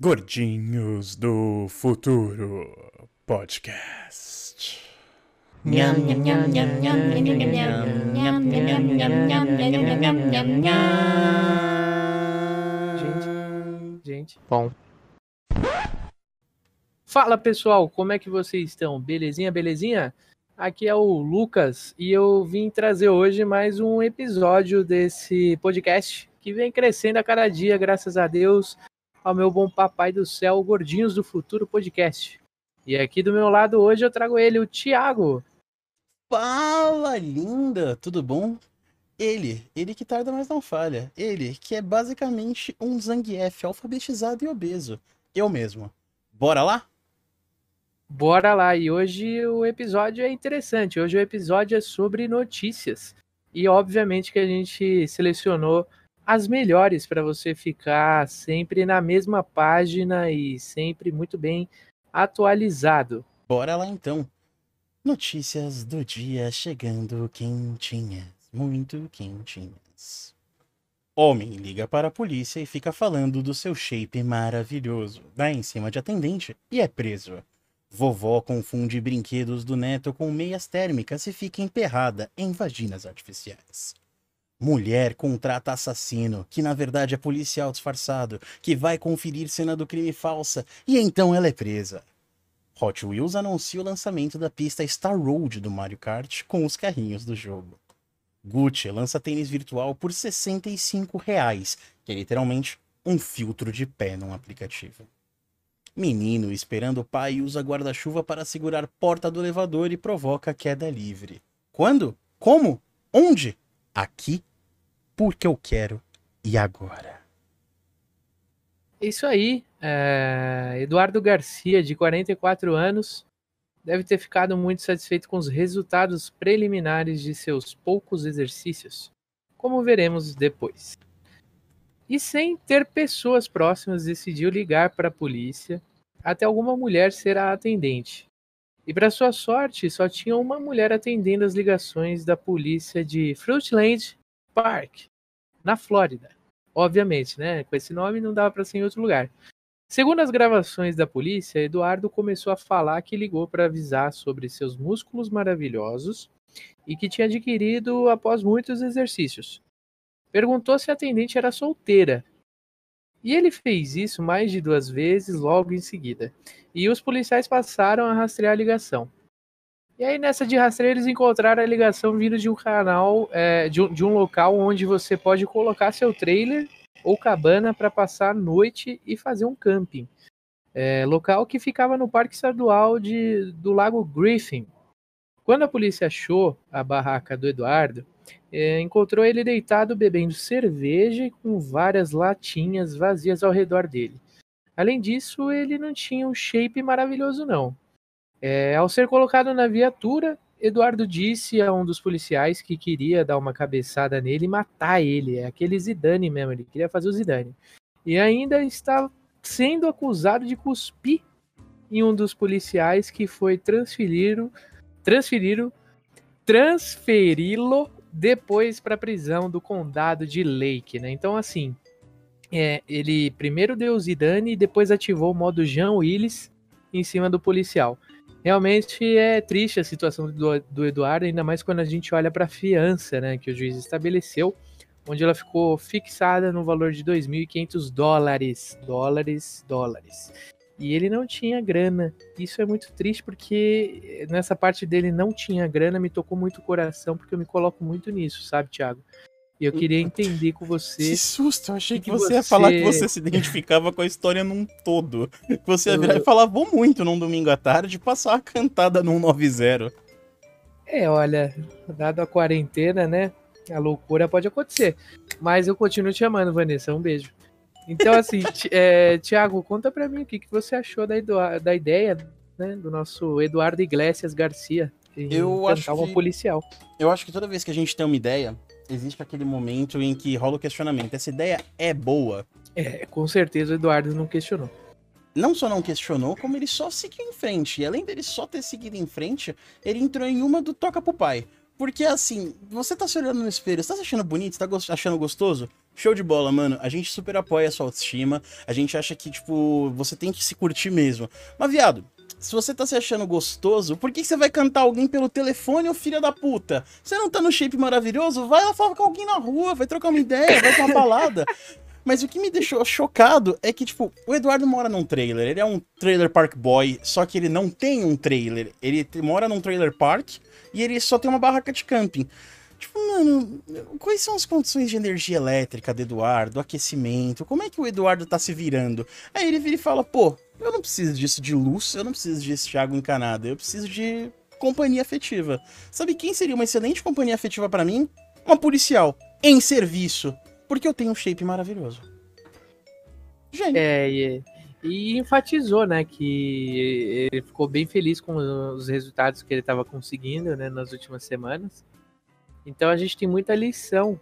Gordinhos do Futuro Podcast. Gente, gente. Bom. Fala pessoal, como é que vocês estão? Belezinha, belezinha? Aqui é o Lucas e eu vim trazer hoje mais um episódio desse podcast que vem crescendo a cada dia, graças a Deus, ao meu bom papai do céu, Gordinhos do Futuro Podcast. E aqui do meu lado hoje eu trago ele, o Thiago. Fala, linda! Tudo bom? Ele, ele que tarda mas não falha. Ele, que é basicamente um Zangief alfabetizado e obeso. Eu mesmo. Bora lá? Bora lá, e hoje o episódio é interessante. Hoje o episódio é sobre notícias. E obviamente que a gente selecionou as melhores para você ficar sempre na mesma página e sempre muito bem atualizado. Bora lá então. Notícias do dia chegando quentinhas, muito quentinhas. Homem liga para a polícia e fica falando do seu shape maravilhoso. Dá em cima de atendente e é preso. Vovó confunde brinquedos do neto com meias térmicas e fica emperrada em vaginas artificiais. Mulher contrata assassino, que na verdade é policial disfarçado, que vai conferir cena do crime falsa e então ela é presa. Hot Wheels anuncia o lançamento da pista Star Road do Mario Kart com os carrinhos do jogo. Gucci lança tênis virtual por 65 reais, que é literalmente um filtro de pé num aplicativo. Menino esperando o pai usa guarda-chuva para segurar porta do elevador e provoca queda livre. Quando? Como? Onde? Aqui, porque eu quero e agora. Isso aí. É... Eduardo Garcia, de 44 anos, deve ter ficado muito satisfeito com os resultados preliminares de seus poucos exercícios, como veremos depois. E sem ter pessoas próximas, decidiu ligar para a polícia até alguma mulher ser a atendente. E para sua sorte, só tinha uma mulher atendendo as ligações da polícia de Fruitland Park, na Flórida. Obviamente, né? Com esse nome não dava para ser em outro lugar. Segundo as gravações da polícia, Eduardo começou a falar que ligou para avisar sobre seus músculos maravilhosos e que tinha adquirido após muitos exercícios. Perguntou se a atendente era solteira. E ele fez isso mais de duas vezes logo em seguida. E os policiais passaram a rastrear a ligação. E aí, nessa de rastreio, eles encontraram a ligação vindo de um canal, é, de, um, de um local onde você pode colocar seu trailer ou cabana para passar a noite e fazer um camping. É, local que ficava no Parque Estadual de, do Lago Griffin. Quando a polícia achou a barraca do Eduardo, é, encontrou ele deitado bebendo cerveja com várias latinhas vazias ao redor dele. Além disso, ele não tinha um shape maravilhoso, não. É, ao ser colocado na viatura, Eduardo disse a um dos policiais que queria dar uma cabeçada nele e matar ele. É aquele Zidane mesmo, ele queria fazer o Zidane. E ainda está sendo acusado de cuspir em um dos policiais que foi transferido, transferido, transferi-lo depois para a prisão do condado de Lake, né? Então assim, é, ele primeiro deu Zidane e depois ativou o modo Jean Willis em cima do policial. Realmente é triste a situação do, do Eduardo, ainda mais quando a gente olha para a fiança né, que o juiz estabeleceu, onde ela ficou fixada no valor de 2.500 dólares. Dólares, dólares. E ele não tinha grana. Isso é muito triste porque nessa parte dele não tinha grana, me tocou muito o coração, porque eu me coloco muito nisso, sabe, Thiago? E eu queria entender com você. Que susto, eu achei que, que você, você, ia falar que você se identificava com a história num todo. Que você ia virar e falar, vou muito num domingo à tarde passar uma cantada num 90. É, olha, dado a quarentena, né? A loucura pode acontecer. Mas eu continuo te amando, Vanessa. Um beijo. Então, assim, é, Tiago, conta pra mim o que, que você achou da, da ideia né, do nosso Eduardo Iglesias Garcia. Eu acho que, policial. Eu acho que toda vez que a gente tem uma ideia, existe aquele momento em que rola o questionamento. Essa ideia é boa? É, com certeza o Eduardo não questionou. Não só não questionou, como ele só seguiu em frente. E além dele só ter seguido em frente, ele entrou em uma do toca pro pai. Porque assim, você tá se olhando no espelho, você tá se achando bonito, você tá achando gostoso? Show de bola, mano. A gente super apoia a sua autoestima. A gente acha que, tipo, você tem que se curtir mesmo. Mas, viado, se você tá se achando gostoso, por que você vai cantar alguém pelo telefone, ô filha da puta? Você não tá no shape maravilhoso? Vai lá falar com alguém na rua, vai trocar uma ideia, vai pra uma balada. Mas o que me deixou chocado é que, tipo, o Eduardo mora num trailer. Ele é um trailer park boy, só que ele não tem um trailer. Ele mora num trailer park e ele só tem uma barraca de camping. Tipo, mano, quais são as condições de energia elétrica do Eduardo, aquecimento? Como é que o Eduardo tá se virando? Aí ele vira e fala, pô, eu não preciso disso de luz, eu não preciso disso de água encanada, eu preciso de companhia afetiva. Sabe quem seria uma excelente companhia afetiva para mim? Uma policial, em serviço, porque eu tenho um shape maravilhoso. Gênio. É, e, e enfatizou, né, que ele ficou bem feliz com os resultados que ele estava conseguindo, né, nas últimas semanas. Então a gente tem muita lição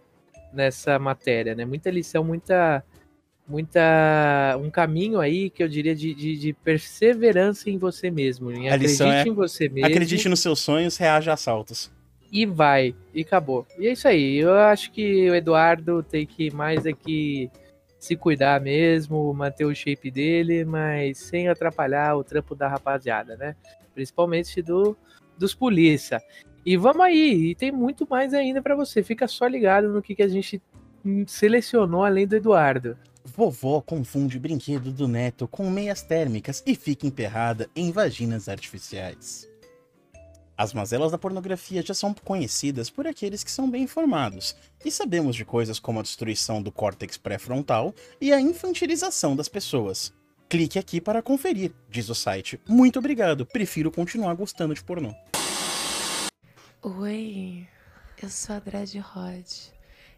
nessa matéria, né? Muita lição, muita muita um caminho aí que eu diria de, de, de perseverança em você mesmo, em a acredite é, em você mesmo. Acredite nos seus sonhos, reaja a assaltos. E vai, e acabou. E é isso aí. Eu acho que o Eduardo tem que mais aqui se cuidar mesmo, manter o shape dele, mas sem atrapalhar o trampo da rapaziada, né? Principalmente do dos polícia. E vamos aí, e tem muito mais ainda para você. Fica só ligado no que, que a gente selecionou além do Eduardo. Vovó confunde brinquedo do neto com meias térmicas e fica emperrada em vaginas artificiais. As mazelas da pornografia já são conhecidas por aqueles que são bem informados, e sabemos de coisas como a destruição do córtex pré-frontal e a infantilização das pessoas. Clique aqui para conferir, diz o site. Muito obrigado, prefiro continuar gostando de pornô. Oi, eu sou a Dredd Rod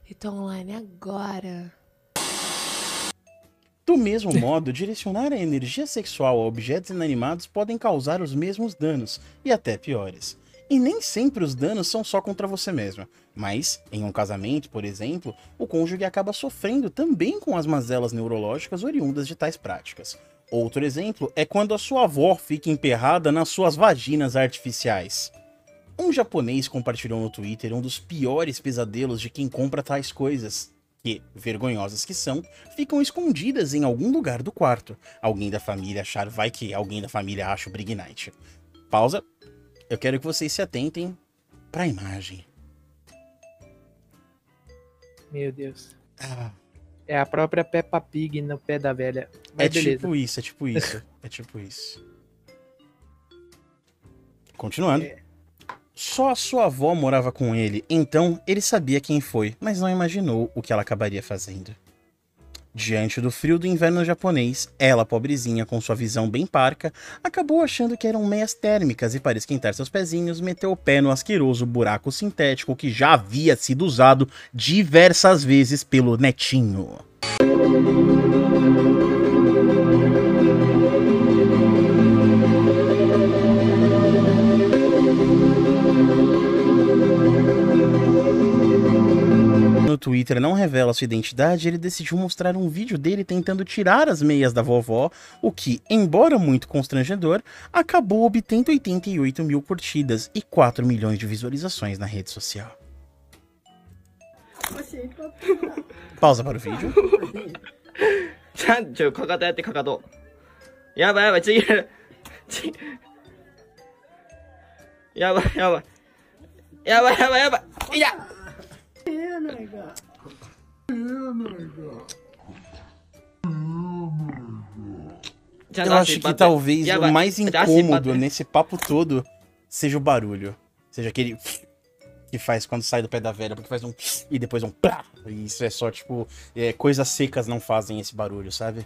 e tô online agora. Do mesmo modo, direcionar a energia sexual a objetos inanimados podem causar os mesmos danos, e até piores. E nem sempre os danos são só contra você mesmo, mas, em um casamento, por exemplo, o cônjuge acaba sofrendo também com as mazelas neurológicas oriundas de tais práticas. Outro exemplo é quando a sua avó fica emperrada nas suas vaginas artificiais. Um japonês compartilhou no Twitter um dos piores pesadelos de quem compra tais coisas, que, vergonhosas que são, ficam escondidas em algum lugar do quarto. Alguém da família achar, vai que alguém da família acha o Brig Night. Pausa. Eu quero que vocês se atentem para a imagem. Meu Deus. Ah. É a própria Peppa Pig no pé da velha. Mas é beleza. tipo isso, é tipo isso. é tipo isso. Continuando. É. Só a sua avó morava com ele, então ele sabia quem foi, mas não imaginou o que ela acabaria fazendo. Diante do frio do inverno japonês, ela, pobrezinha, com sua visão bem parca, acabou achando que eram meias térmicas e, para esquentar seus pezinhos, meteu o pé no asqueroso buraco sintético que já havia sido usado diversas vezes pelo netinho. Twitter não revela sua identidade, ele decidiu mostrar um vídeo dele tentando tirar as meias da vovó, o que, embora muito constrangedor, acabou obtendo 88 mil curtidas e 4 milhões de visualizações na rede social. Pausa para o vídeo. 30かかとやってかかとやばいやばい次やばいやばいやばいやばいやばいいや Eu acho que talvez o mais incômodo nesse papo todo seja o barulho. Seja aquele que faz quando sai do pé da velha, porque faz um e depois um plá. E isso é só tipo. É, coisas secas não fazem esse barulho, sabe?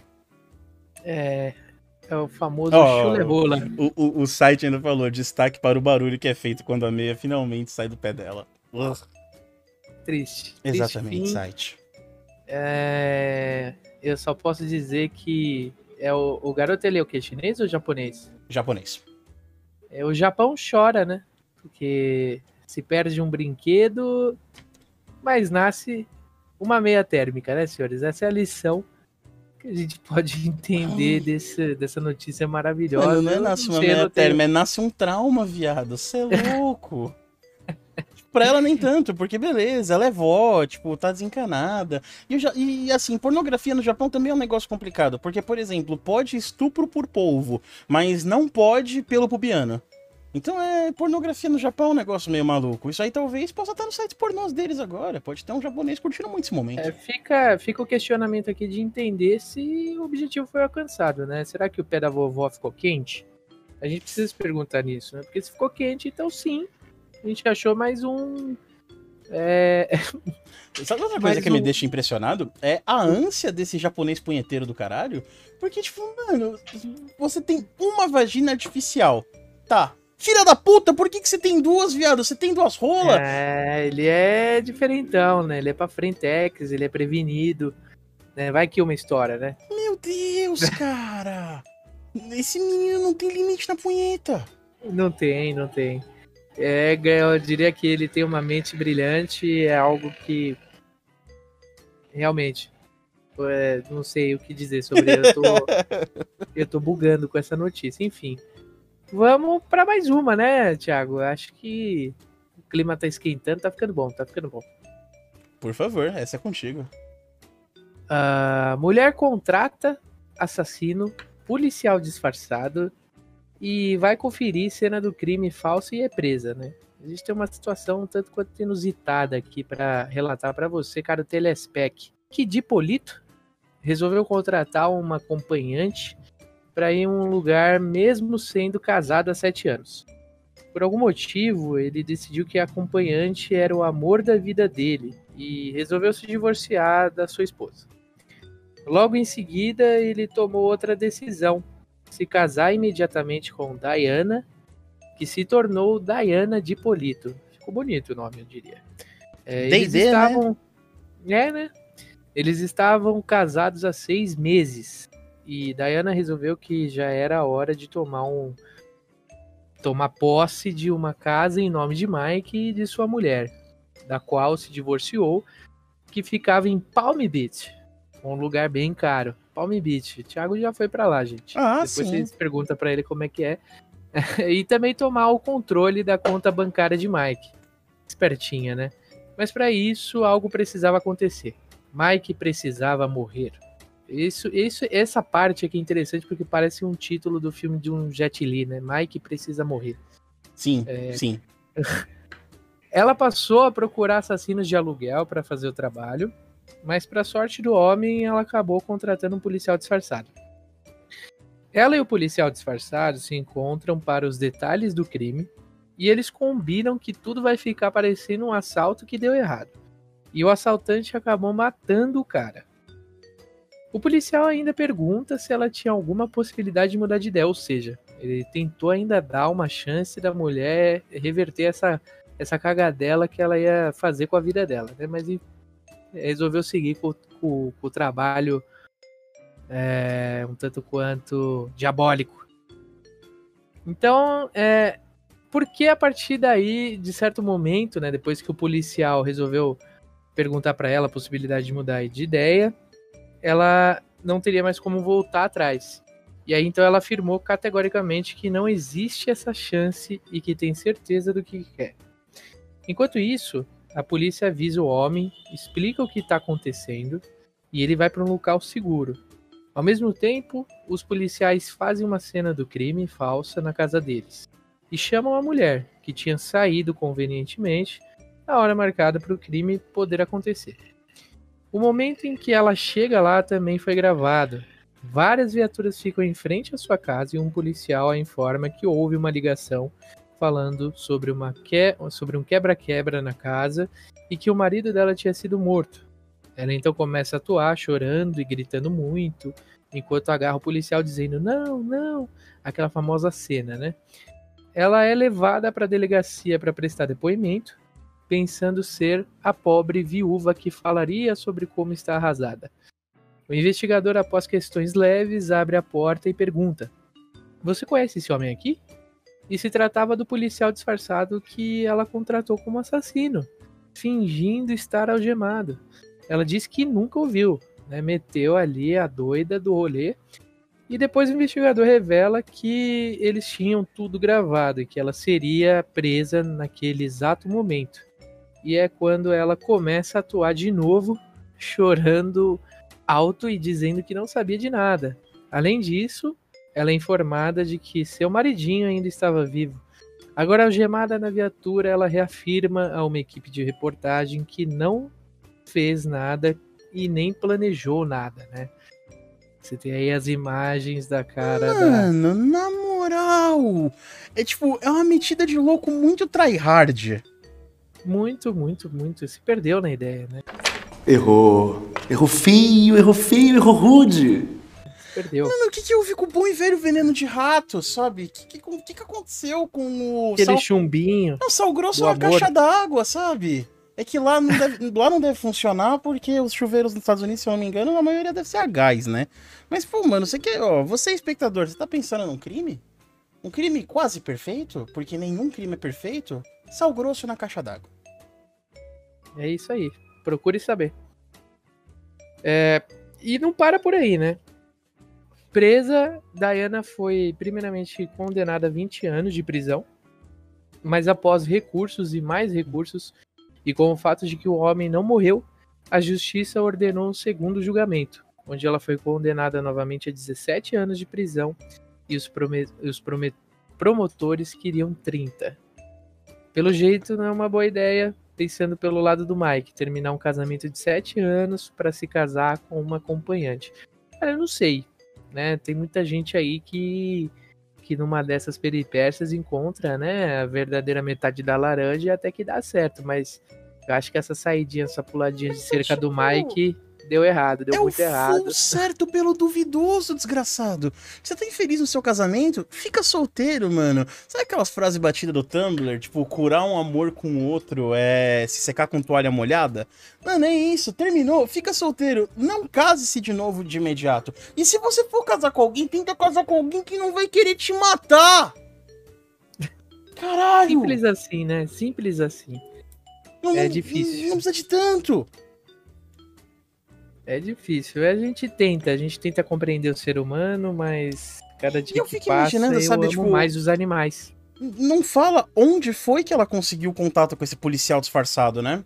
É. É o famoso oh, chule-rola. O, o, o site ainda falou: destaque para o barulho que é feito quando a meia finalmente sai do pé dela. Ugh triste. Exatamente, triste site. É... Eu só posso dizer que é o, o garoto ele é o que? Chinês ou japonês? Japonês. É, o Japão chora, né? Porque se perde um brinquedo, mas nasce uma meia térmica, né, senhores? Essa é a lição que a gente pode entender desse, dessa notícia maravilhosa. Mano, não é nasce uma meia térmica, é nasce um trauma, viado. Você é louco. Pra ela nem tanto, porque beleza, ela é vó, tipo, tá desencanada. E, já, e assim, pornografia no Japão também é um negócio complicado, porque, por exemplo, pode estupro por polvo, mas não pode pelo pubiano. Então é pornografia no Japão é um negócio meio maluco. Isso aí talvez possa estar nos sites pornôs deles agora. Pode ter um japonês curtindo muito esse momento. É, fica, fica o questionamento aqui de entender se o objetivo foi alcançado, né? Será que o pé da vovó ficou quente? A gente precisa se perguntar nisso, né? Porque se ficou quente, então sim, a gente achou mais um. É... Sabe outra coisa Mais que me um- deixa impressionado? É a ânsia desse japonês punheteiro do caralho. Porque, tipo, mano, você tem uma vagina artificial. Tá. Filha da puta, por que, que você tem duas, viado? Você tem duas rolas? É, ele é diferentão, né? Ele é pra frentex, ele é prevenido. Né? Vai que uma história, né? Meu Deus, cara. Esse menino não tem limite na punheta. Não tem, não tem. É, eu diria que ele tem uma mente brilhante, é algo que realmente é, não sei o que dizer sobre ele. Eu tô, eu tô bugando com essa notícia. Enfim, vamos pra mais uma, né, Thiago? Acho que o clima tá esquentando, tá ficando bom, tá ficando bom. Por favor, essa é contigo. Ah, mulher contrata assassino, policial disfarçado e vai conferir cena do crime falso e é presa, né? Tem uma situação um tanto quanto inusitada aqui pra relatar pra você, cara, o Telespec, que de Polito resolveu contratar uma acompanhante pra ir em um lugar mesmo sendo casado há sete anos. Por algum motivo, ele decidiu que a acompanhante era o amor da vida dele e resolveu se divorciar da sua esposa. Logo em seguida, ele tomou outra decisão: se casar imediatamente com Diana, que se tornou Diana de Polito. Ficou bonito o nome, eu diria. É, eles D&D, né? estavam. É, né? Eles estavam casados há seis meses. E Diana resolveu que já era a hora de tomar um. tomar posse de uma casa em nome de Mike e de sua mulher, da qual se divorciou, que ficava em Palm Beach, um lugar bem caro. Palm Beach. Thiago já foi pra lá, gente. Ah, Depois sim. vocês perguntam pra ele como é que é. e também tomar o controle da conta bancária de Mike. Espertinha, né? Mas pra isso algo precisava acontecer. Mike precisava morrer. Isso, isso, essa parte aqui é interessante porque parece um título do filme de um Jet Li, né? Mike precisa morrer. Sim, É. sim. Ela passou a procurar assassinos de aluguel para fazer o trabalho, mas para sorte do homem, ela acabou contratando um policial disfarçado. Ela e o policial disfarçado se encontram para os detalhes do crime e eles combinam que tudo vai ficar parecendo um assalto que deu errado. E o assaltante acabou matando o cara. O policial ainda pergunta se ela tinha alguma possibilidade de mudar de ideia, ou seja, ele tentou ainda dar uma chance da mulher reverter essa essa cagadela que ela ia fazer com a vida dela, né? Mas resolveu seguir com, com- com o trabalho é, um tanto quanto diabólico. Então, é, por que a partir daí, de certo momento, né, depois que o policial resolveu perguntar para ela a possibilidade de mudar de ideia, ela não teria mais como voltar atrás. E aí então ela afirmou categoricamente que não existe essa chance e que tem certeza do que quer. Enquanto isso, a polícia avisa o homem, explica o que está acontecendo e ele vai para um local seguro. Ao mesmo tempo, os policiais fazem uma cena do crime falsa na casa deles e chamam a mulher, que tinha saído convenientemente na hora marcada para o crime poder acontecer. O momento em que ela chega lá também foi gravado. Várias viaturas ficam em frente à sua casa e um policial a informa que houve uma ligação falando sobre, uma que... sobre um quebra-quebra na casa e que o marido dela tinha sido morto. Ela então começa a atuar, chorando e gritando muito, enquanto agarra o policial dizendo: Não, não, aquela famosa cena, né? Ela é levada para a delegacia para prestar depoimento, pensando ser a pobre viúva que falaria sobre como está arrasada. O investigador, após questões leves, abre a porta e pergunta: Você conhece esse homem aqui? E se tratava do policial disfarçado que ela contratou como assassino, fingindo estar algemado. Ela disse que nunca o viu, né? Meteu ali a doida do rolê E depois o investigador revela que eles tinham tudo gravado e que ela seria presa naquele exato momento. E é quando ela começa a atuar de novo, chorando alto e dizendo que não sabia de nada. Além disso, ela é informada de que seu maridinho ainda estava vivo. Agora, algemada na viatura, ela reafirma a uma equipe de reportagem que não fez nada e nem planejou nada, né? Você tem aí as imagens da cara da. Mano, na moral. É tipo, é uma metida de louco muito tryhard. Muito, muito, muito. Se perdeu na ideia, né? Errou. Errou feio, errou feio, errou rude. Perdeu. Mano, o que que houve com o bom e velho veneno de rato, sabe? O que, que, que que aconteceu com o Aquele sal... chumbinho. Não, sal grosso é uma amor. caixa d'água, sabe? É que lá não, deve, lá não deve funcionar porque os chuveiros nos Estados Unidos, se eu não me engano, a maioria deve ser a gás, né? Mas, pô, mano, você quer, ó, você espectador, você tá pensando num crime? Um crime quase perfeito? Porque nenhum crime é perfeito? Sal grosso na caixa d'água. É isso aí. Procure saber. É, e não para por aí, né? Presa, Diana foi primeiramente condenada a 20 anos de prisão, mas após recursos e mais recursos, e com o fato de que o homem não morreu, a justiça ordenou um segundo julgamento, onde ela foi condenada novamente a 17 anos de prisão e os, os promotores queriam 30. Pelo jeito, não é uma boa ideia, pensando pelo lado do Mike, terminar um casamento de 7 anos para se casar com uma acompanhante. Cara, eu não sei, né? Tem muita gente aí que que numa dessas peripécias encontra, né, a verdadeira metade da laranja e até que dá certo, mas eu acho que essa saidinha, essa puladinha de Mas é cerca do tipo- Mike deu errado, deu é o muito errado. certo pelo duvidoso, desgraçado. Você tá infeliz no seu casamento? Fica solteiro, mano. Sabe aquelas frases batidas do Tumblr? Tipo, curar um amor com o outro é se secar com toalha molhada? Mano, é isso. Terminou. Fica solteiro. Não case-se de novo de imediato. E se você for casar com alguém, tenta casar com alguém que não vai querer te matar. Caralho. Simples assim, né? Simples assim. Não- é não- difícil. Não precisa de tanto. É difícil. A gente tenta, a gente tenta compreender o ser humano, mas cada dia eu que passa eu sabe, amo tipo, mais os animais. Não fala onde foi que ela conseguiu contato com esse policial disfarçado, né?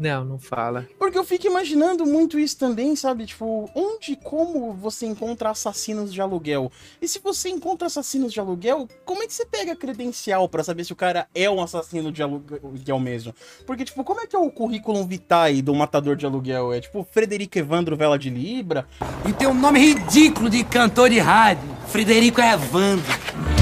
Não, não fala. Porque eu fico imaginando muito isso também, sabe? Tipo, onde e como você encontra assassinos de aluguel? E se você encontra assassinos de aluguel, como é que você pega a credencial pra saber se o cara é um assassino de aluguel mesmo? Porque, tipo, como é que é o currículo vitae do matador de aluguel? É tipo Frederico Evandro Vela de Libra? E tem um nome ridículo de cantor de rádio. Frederico Evandro.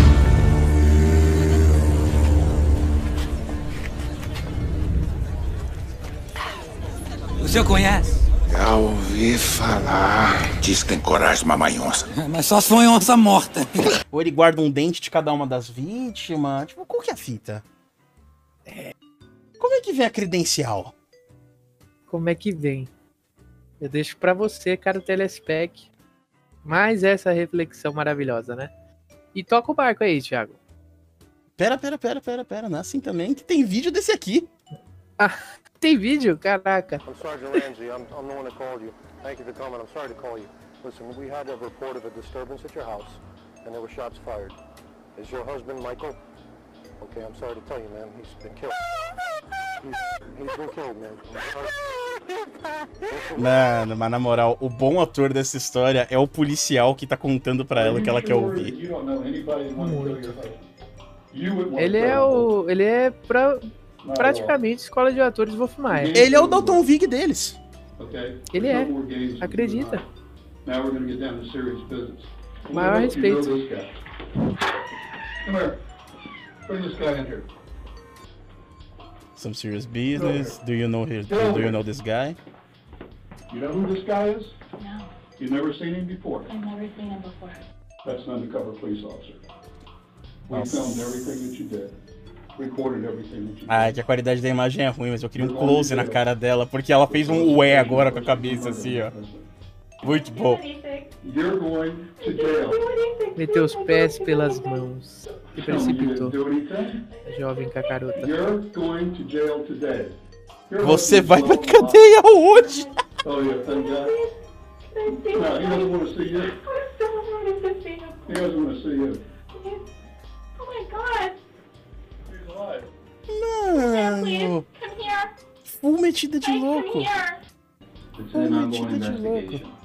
O senhor conhece? Já ouvi falar. Diz que tem coragem de mamar onça. Mas só se for em onça morta. Ou ele guarda um dente de cada uma das vítimas? Tipo, qual que é a fita? Como é que vem a credencial? Como é que vem? Eu deixo pra você, cara, telespec. Mais essa reflexão maravilhosa, né? E toca o barco aí, Thiago. Pera, pera, pera, pera, pera. Não é assim também que tem vídeo desse aqui. Tem vídeo? Caraca. I'm Sergeant Ramsey. I'm, I'm the one that called you. Thank you for coming. I'm sorry to call you. Listen, we had a report of a disturbance at your house, and there were shots fired. Is your husband Michael? Okay, I'm sorry to tell you, man. He's been killed. He's, he's been killed, man. I'm sorry. Mano, mas na moral, o bom ator dessa história é o policial que tá contando pra ela o que ela quer ouvir. Ele é o. Ele é pra, praticamente escola de atores Wolf Maia. Ele é o Dalton Vig deles. Ele é. Acredita. Maior respeito. Some serious business. Do you know his, Do you know this guy? You know who this guy is? No, You've never seen him before. I've never seen him before. That's an undercover police officer. We filmed everything that you did, Ah, é que a qualidade da imagem é ruim, mas eu queria um close na cara dela, porque ela fez um ué agora com a cabeça assim, ó. Muito bom. You're going to jail. Meteu os pés pelas mãos e precipitou. didn't do anything. A jovem cacarota. You're going to jail today. Your Você vai pra cadeia hoje. Oh, yeah, thank God. No, he doesn't want to see you. He doesn't want to see you. Oh my god. Mano, Come here. full metida de louco. ongoing metida de louco.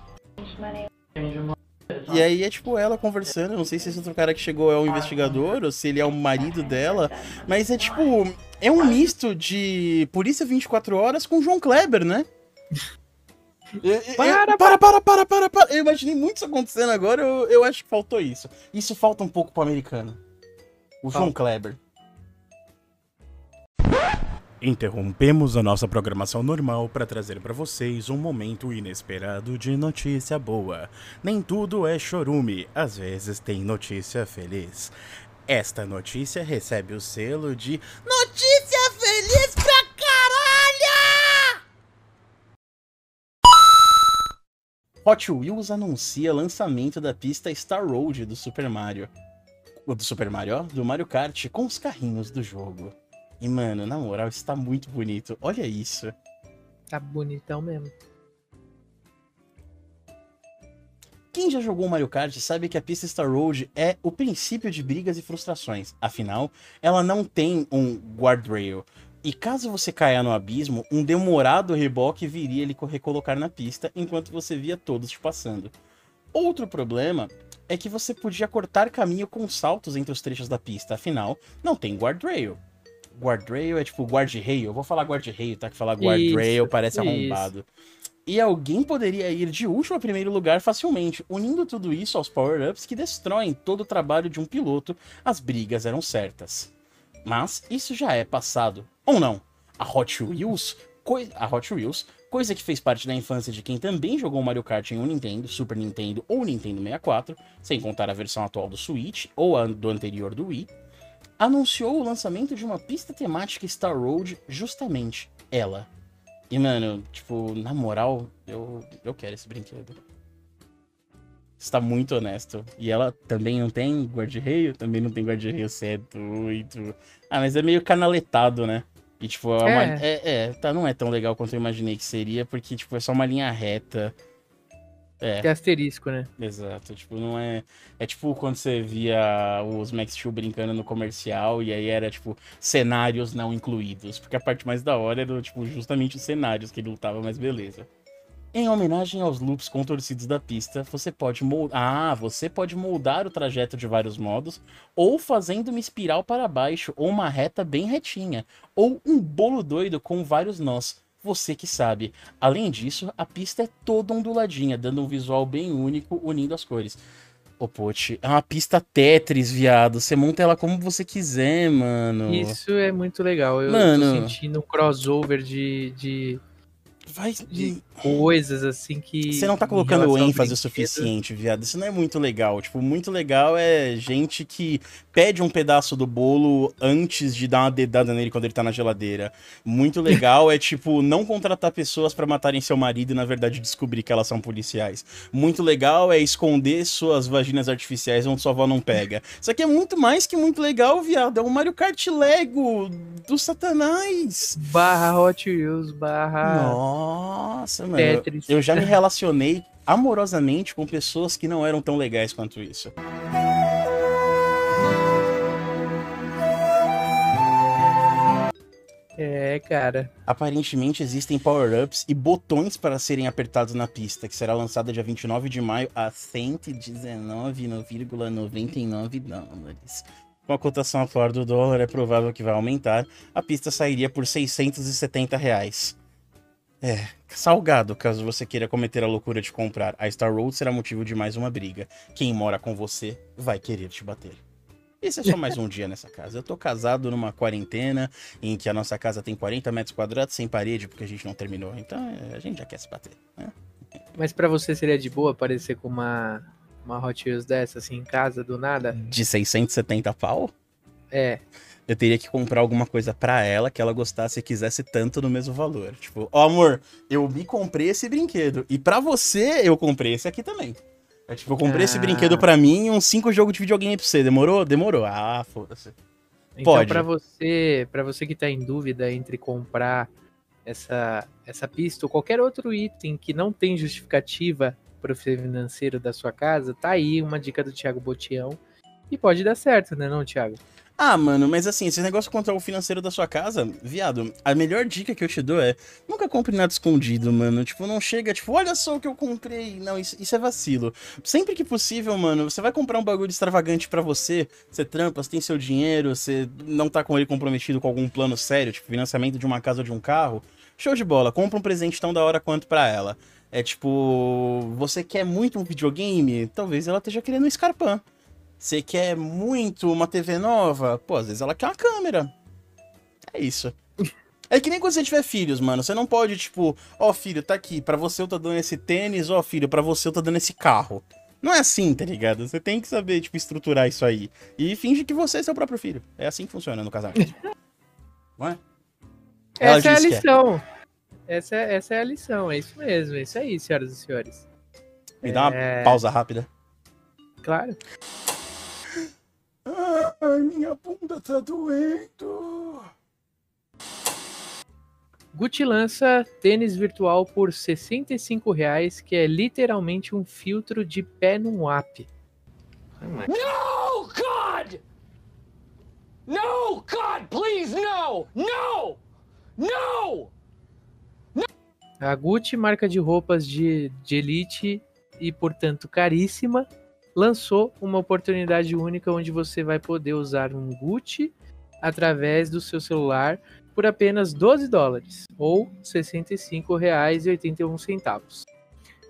E aí é tipo ela conversando, não sei se esse outro cara que chegou é o investigador ou se ele é o marido dela, mas é tipo, é um misto de Polícia 24 Horas com João Kleber, né? Eu- eu- Para, para, para, para, para, para. Eu imaginei muito isso acontecendo agora, eu, eu acho que faltou isso. Isso falta um pouco pro americano. O João Kleber. Interrompemos a nossa programação normal para trazer para vocês um momento inesperado de notícia boa. Nem tudo é chorume, às vezes tem notícia feliz. Esta notícia recebe o selo de Notícia Feliz pra caralho! Hot Wheels anuncia lançamento da pista Star Road do Super Mario. Do Super Mario, ó, do Mario Kart com os carrinhos do jogo. E, mano, na moral, isso tá muito bonito. Olha isso. Tá bonitão mesmo. Quem já jogou Mario Kart sabe que a pista Star Road é o princípio de brigas e frustrações. Afinal, ela não tem um guardrail. E caso você caia no abismo, um demorado reboque viria co- recolocar na pista enquanto você via todos te passando. Outro problema é que você podia cortar caminho com saltos entre os trechos da pista. Afinal, não tem guardrail. Guardrail é tipo guard-rail. Eu vou falar guard-rail, tá? Que falar guardrail Isso, parece isso. arrombado. E alguém poderia ir de último a primeiro lugar facilmente, unindo tudo isso aos power-ups que destroem todo o trabalho de um piloto, as brigas eram certas. Mas isso já é passado. Ou não? A Hot Wheels, a Hot Wheels, coisa que fez parte da infância de quem também jogou Mario Kart em um Nintendo, Super Nintendo ou Nintendo 64, sem contar a versão atual do Switch ou a do anterior do Wii, anunciou o lançamento de uma pista temática Star Road, justamente ela. E, mano, tipo, na moral, eu, eu quero esse brinquedo. Está muito honesto. E ela também não tem guarda-reio? Também não tem guarda-reio, você é doido. Ah, mas é meio canaletado, né? E, tipo, é, uma, É. é, é, tá, não é tão legal quanto eu imaginei que seria, porque, tipo, é só uma linha reta. É. Que asterisco, né? Exato, tipo, não é. É tipo quando você via os Max Steel brincando no comercial e aí era, tipo, cenários não incluídos. Porque a parte mais da hora era, tipo, justamente os cenários que ele lutava, mas beleza. Em homenagem aos loops contorcidos da pista, você pode moldar. Ah, você pode moldar o trajeto de vários modos, ou fazendo uma espiral para baixo, ou uma reta bem retinha, ou um bolo doido com vários nós. Você que sabe. Além disso, a pista é toda onduladinha, dando um visual bem único, unindo as cores. Ô, Pote, é uma pista Tetris, viado. Você monta ela como você quiser, mano. Isso é muito legal. Eu Mano. tô sentindo um crossover de, de, Vai. de coisas assim que. Você não tá colocando ênfase o suficiente, viado. Isso não é muito legal. Tipo, muito legal é gente que pede um pedaço do bolo antes de dar uma dedada nele quando ele tá na geladeira. Muito legal é, tipo, não contratar pessoas pra matarem seu marido e, na verdade, descobrir que elas são policiais. Muito legal é esconder suas vaginas artificiais onde sua avó não pega. Isso aqui é muito mais que muito legal, viado. É um Mario Kart Lego do Satanás. Barra Hot Wheels, barra. Nossa, mano. Tetris. Eu já me relacionei amorosamente com pessoas que não eram tão legais quanto isso. É, cara. Aparentemente existem power-ups e botões para serem apertados na pista, que será lançada dia 29 de maio a 119,99 dólares. Com a cotação atual do dólar, é provável que vai aumentar. A pista sairia por 670 reais. É, salgado, caso você queira cometer a loucura de comprar. A Star Road será motivo de mais uma briga. Quem mora com você vai querer te bater. Esse é só mais um dia nessa casa. Eu tô casado numa quarentena em que a nossa casa tem 40 metros quadrados sem parede porque a gente não terminou. Então é, a gente já quer se bater. Né? Mas pra você seria de boa aparecer com uma, uma Hot Wheels dessa assim em casa do nada? De 670 pau, É. eu teria que comprar alguma coisa pra ela que ela gostasse e quisesse tanto no mesmo valor. Tipo, ó amor, eu me comprei esse brinquedo. E pra você, eu comprei esse aqui também. É tipo, eu comprei esse Ah. brinquedo pra mim e uns 5 jogos de videogame pra você. Demorou? Demorou. Ah, foda-se. Então, Pode. pra você, para você que tá em dúvida entre comprar essa essa pista ou qualquer outro item que não tem justificativa pro financeiro da sua casa, tá aí uma dica do Thiago Botião. E pode dar certo, né, não, Thiago? Ah, mano, mas assim, esse negócio contra o financeiro da sua casa, viado, a melhor dica que eu te dou é nunca compre nada escondido, mano. Tipo, não chega, tipo, olha só o que eu comprei. Não, isso, isso é vacilo. Sempre que possível, mano, você vai comprar um bagulho extravagante pra você, você trampa, você tem seu dinheiro, você não tá com ele comprometido com algum plano sério, tipo, financiamento de uma casa ou de um carro. Show de bola, compra um presente tão da hora quanto pra ela. É tipo, você quer muito um videogame? Talvez ela esteja querendo um Scarpan. Você quer muito uma TV nova? Pô, às vezes ela quer uma câmera. É isso. É que nem quando você tiver filhos, mano. Você não pode, tipo, ó, filho, tá aqui. Pra você eu tô dando esse tênis, ó, filho, pra você eu tô dando esse carro. Não é assim, tá ligado? Você tem que saber, tipo, estruturar isso aí. E finge que você é seu próprio filho. É assim que funciona no casamento. não é? Ela Essa é a é. lição. Essa é, essa é a lição, é isso mesmo, é isso aí, senhoras e senhores. Me dá uma É. pausa rápida. Claro. Ai, minha bunda tá doendo. Gucci lança tênis virtual por 65 reais, que é literalmente um filtro de pé num app. No, God! No, God, please, no! No! No! A Gucci, marca de roupas de, de elite e, portanto, caríssima, lançou uma oportunidade única onde você vai poder usar um Gucci através do seu celular por apenas 12 dólares ou R$ 65,81.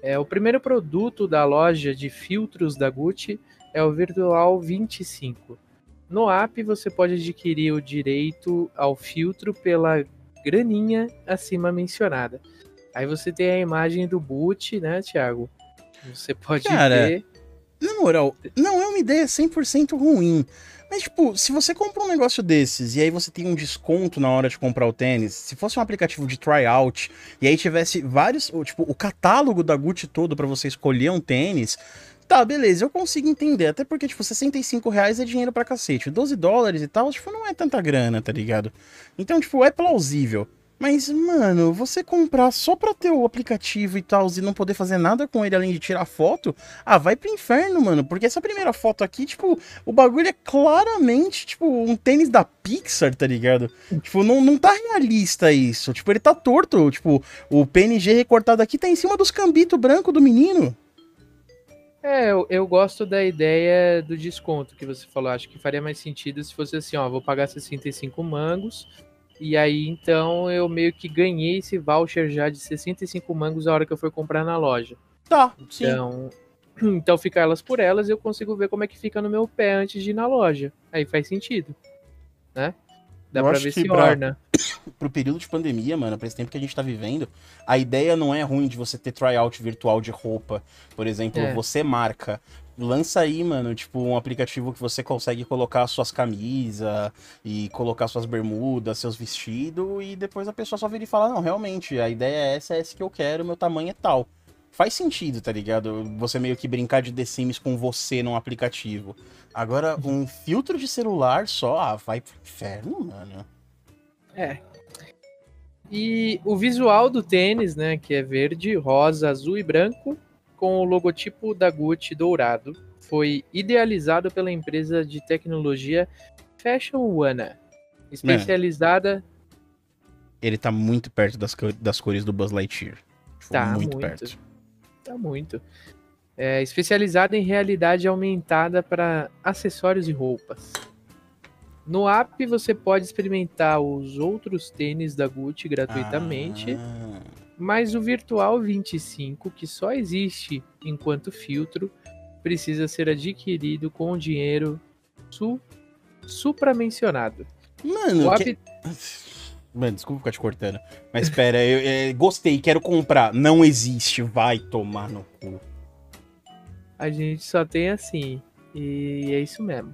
É, o primeiro produto da loja de filtros da Gucci é o Virtual 25. No app você pode adquirir o direito ao filtro pela graninha acima mencionada. Aí você tem a imagem do boot, né, Thiago? Você pode Cara, ver. Na moral, não é uma ideia 100% ruim. Mas, tipo, se você compra um negócio desses e aí você tem um desconto na hora de comprar o tênis, se fosse um aplicativo de tryout e aí tivesse vários, tipo, o catálogo da Gucci todo pra você escolher um tênis, tá, beleza, eu consigo entender. Até porque, tipo, 65 reais é dinheiro pra cacete. 12 dólares e tal, tipo, não é tanta grana, tá ligado? Então, tipo, é plausível. Mas, mano, você comprar só pra ter o aplicativo e tal e não poder fazer nada com ele além de tirar foto, ah, vai pro inferno, mano. Porque essa primeira foto aqui, tipo, o bagulho é claramente, tipo, um tênis da Pixar, tá ligado? Tipo, não, não tá realista isso. Tipo, ele tá torto. Tipo, o PNG recortado aqui tá em cima dos cambitos branco do menino. É, eu, eu gosto da ideia do desconto que você falou. Acho que faria mais sentido se fosse assim, ó, vou pagar 65 mangos. E aí, então, eu meio que ganhei esse voucher já de 65 mangos a hora que eu for comprar na loja. Tá, sim. Então, então fica elas por elas e eu consigo ver como é que fica no meu pé antes de ir na loja. Aí faz sentido, né? Dá Eu pra ver se pra- orna. pro período de pandemia, mano, pra esse tempo que a gente tá vivendo, a ideia não é ruim de você ter tryout virtual de roupa. Por exemplo, É. você marca. Lança aí, mano, tipo, um aplicativo que você consegue colocar suas camisas e colocar suas bermudas, seus vestidos, e depois a pessoa só vira e fala, não, realmente, a ideia é essa, é essa que eu quero, meu tamanho é tal. Faz sentido, tá ligado? Você meio que brincar de The Sims com você num aplicativo. Agora, um filtro de celular só, ah, vai pro inferno, mano. É. E o visual do tênis, né, que é verde, rosa, azul e branco, com o logotipo da Gucci dourado, foi idealizado pela empresa de tecnologia Fashion One, especializada ele tá muito perto das, das cores do Buzz Lightyear. Tipo, Tá, muito, muito. perto. Tá muito. É especializada em realidade aumentada para acessórios e roupas. No app você pode experimentar os outros tênis da Gucci gratuitamente, Ah, mas o Virtual 25, que só existe enquanto filtro, precisa ser adquirido com o dinheiro su supramencionado. Mano, que- Mano, desculpa ficar te cortando. Mas pera, eu, é, gostei, quero comprar. Não existe, vai tomar no cu. a gente só tem assim. E é isso mesmo.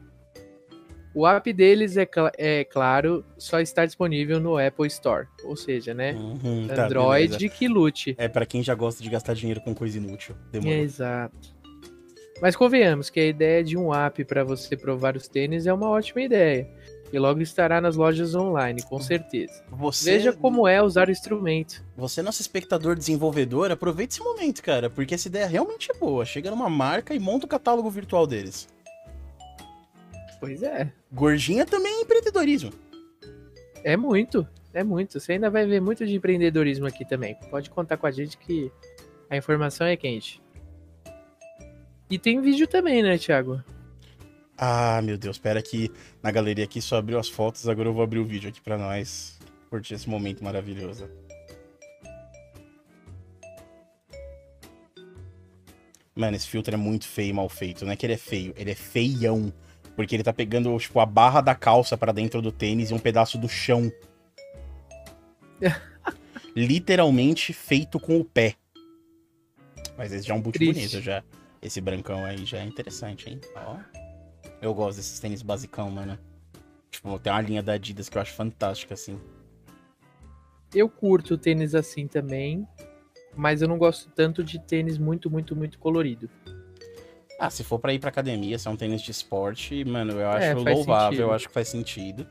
O app deles, é, cla- é claro, só está disponível no Apple Store. Ou seja, né? Uhum, tá, Android beleza. que lute. É pra quem já gosta de gastar dinheiro com coisa inútil. Demorou. Exato. Mas convenhamos que a ideia de um app para você provar os tênis é uma ótima ideia. E logo estará nas lojas online, com certeza. Você, Veja como é usar o instrumento. Você, nosso espectador desenvolvedor, aproveite esse momento, cara, porque essa ideia realmente é boa. Chega numa marca e monta o catálogo virtual deles. Pois é. Gordinha também é empreendedorismo. É muito, é muito. Você ainda vai ver muito de empreendedorismo aqui também. Pode contar com a gente que a informação é quente. E tem vídeo também, né, Thiago? Ah, meu Deus, espera que na galeria aqui só abriu as fotos, agora eu vou abrir o vídeo aqui pra nós curtir esse momento maravilhoso. Mano, esse filtro é muito feio e mal feito. Não é que ele é feio, ele é feião. Porque ele tá pegando, tipo, a barra da calça pra dentro do tênis e um pedaço do chão. Literalmente feito com o pé. Mas esse já é um boot Triste. bonito, já. Esse brancão aí já é interessante, hein? Ó. Eu gosto desses tênis basicão, mano. Tipo, tem uma linha da Adidas que eu acho fantástica, assim. Eu curto tênis assim também, mas eu não gosto tanto de tênis muito, muito, muito colorido. Ah, se for pra ir pra academia, se é um tênis de esporte, mano, eu É, acho faz louvável, sentido. eu acho que faz sentido.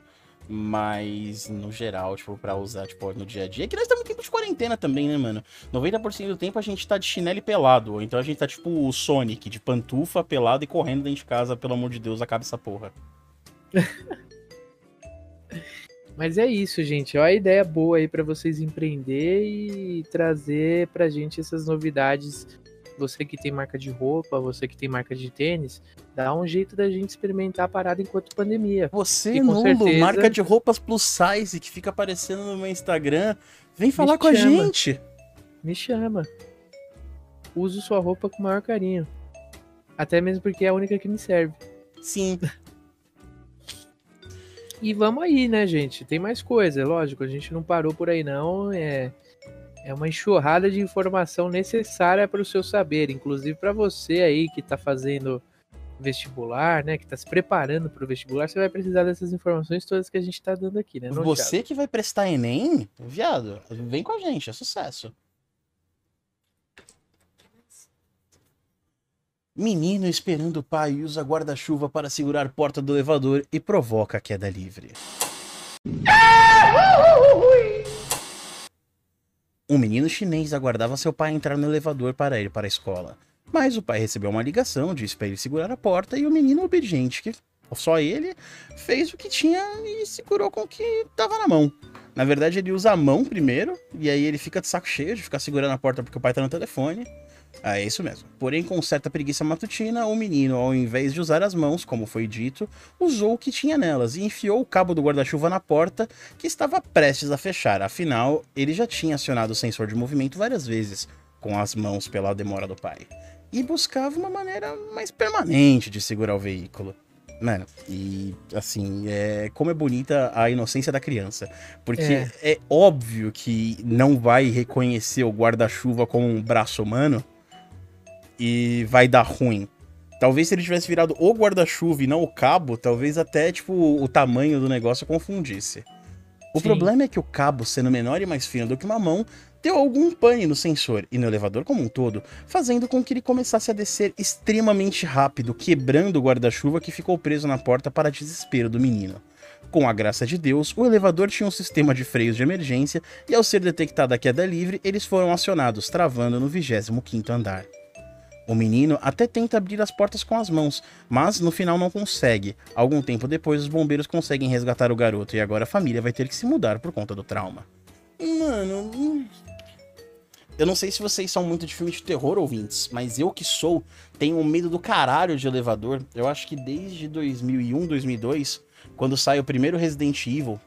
Mas, no geral, tipo, pra usar, tipo, no dia a dia. É que nós estamos em tempo de quarentena também, né, mano? 90% do tempo a gente tá de chinelo e pelado. Ou então a gente tá, tipo, o Sonic, de pantufa, pelado e correndo dentro de casa. Pelo amor de Deus, acaba essa porra. Mas é isso, gente. Ó, a ideia boa aí pra vocês empreender e trazer pra gente essas novidades. Você que tem marca de roupa, você que tem marca de tênis, dá um jeito da gente experimentar a parada enquanto pandemia. Você, E Nulo, certeza- marca de roupas plus size que fica aparecendo no meu Instagram, vem falar Me com a chama. gente. Me chama. Uso sua roupa com o maior carinho. Até mesmo porque é a única que me serve. Sim. E vamos aí, né, gente? Tem mais coisa, é lógico. A gente não parou por aí, não. É, é uma enxurrada de informação necessária para o seu saber. Inclusive para você aí que tá fazendo vestibular, né? Que tá se preparando para o vestibular, você vai precisar dessas informações todas que a gente tá dando aqui, né? não, Thiago? Você que vai prestar Enem, viado, vem com a gente, é sucesso. Menino esperando o pai usa guarda-chuva para segurar a porta do elevador e provoca a queda livre. Um menino chinês aguardava seu pai entrar no elevador para ir para a escola. Mas o pai recebeu uma ligação, disse para ele segurar a porta e o menino obediente, que só ele, fez o que tinha e segurou com o que estava na mão. Na verdade, ele usa a mão primeiro, e aí ele fica de saco cheio de ficar segurando a porta porque o pai tá no telefone. Ah, é isso mesmo. Porém, com certa preguiça matutina, o menino, ao invés de usar as mãos, como foi dito, usou o que tinha nelas e enfiou o cabo do guarda-chuva na porta, que estava prestes a fechar. Afinal, ele já tinha acionado o sensor de movimento várias vezes, com as mãos pela demora do pai. E buscava uma maneira mais permanente de segurar o veículo. Mano, e assim, é, como é bonita a inocência da criança. Porque É. é, óbvio que não vai reconhecer o guarda-chuva como um braço humano e vai dar ruim. Talvez se ele tivesse virado o guarda-chuva e não o cabo, talvez até, tipo, o tamanho do negócio confundisse. O Sim. problema é que o cabo, sendo menor e mais fino do que uma mão, deu algum pane no sensor e no elevador como um todo, fazendo com que ele começasse a descer extremamente rápido, quebrando o guarda-chuva que ficou preso na porta para desespero do menino. Com a graça de Deus, o elevador tinha um sistema de freios de emergência e ao ser detectada a queda livre, eles foram acionados, travando no 25º andar. O menino até tenta abrir as portas com as mãos, mas no final não consegue. Algum tempo depois, os bombeiros conseguem resgatar o garoto e agora a família vai ter que se mudar por conta do trauma. Mano, hum. eu não sei se vocês são muito de filme de terror, ouvintes, mas eu que sou, tenho um medo do caralho de elevador. Eu acho que desde 2001, 2002, quando sai o primeiro Resident Evil,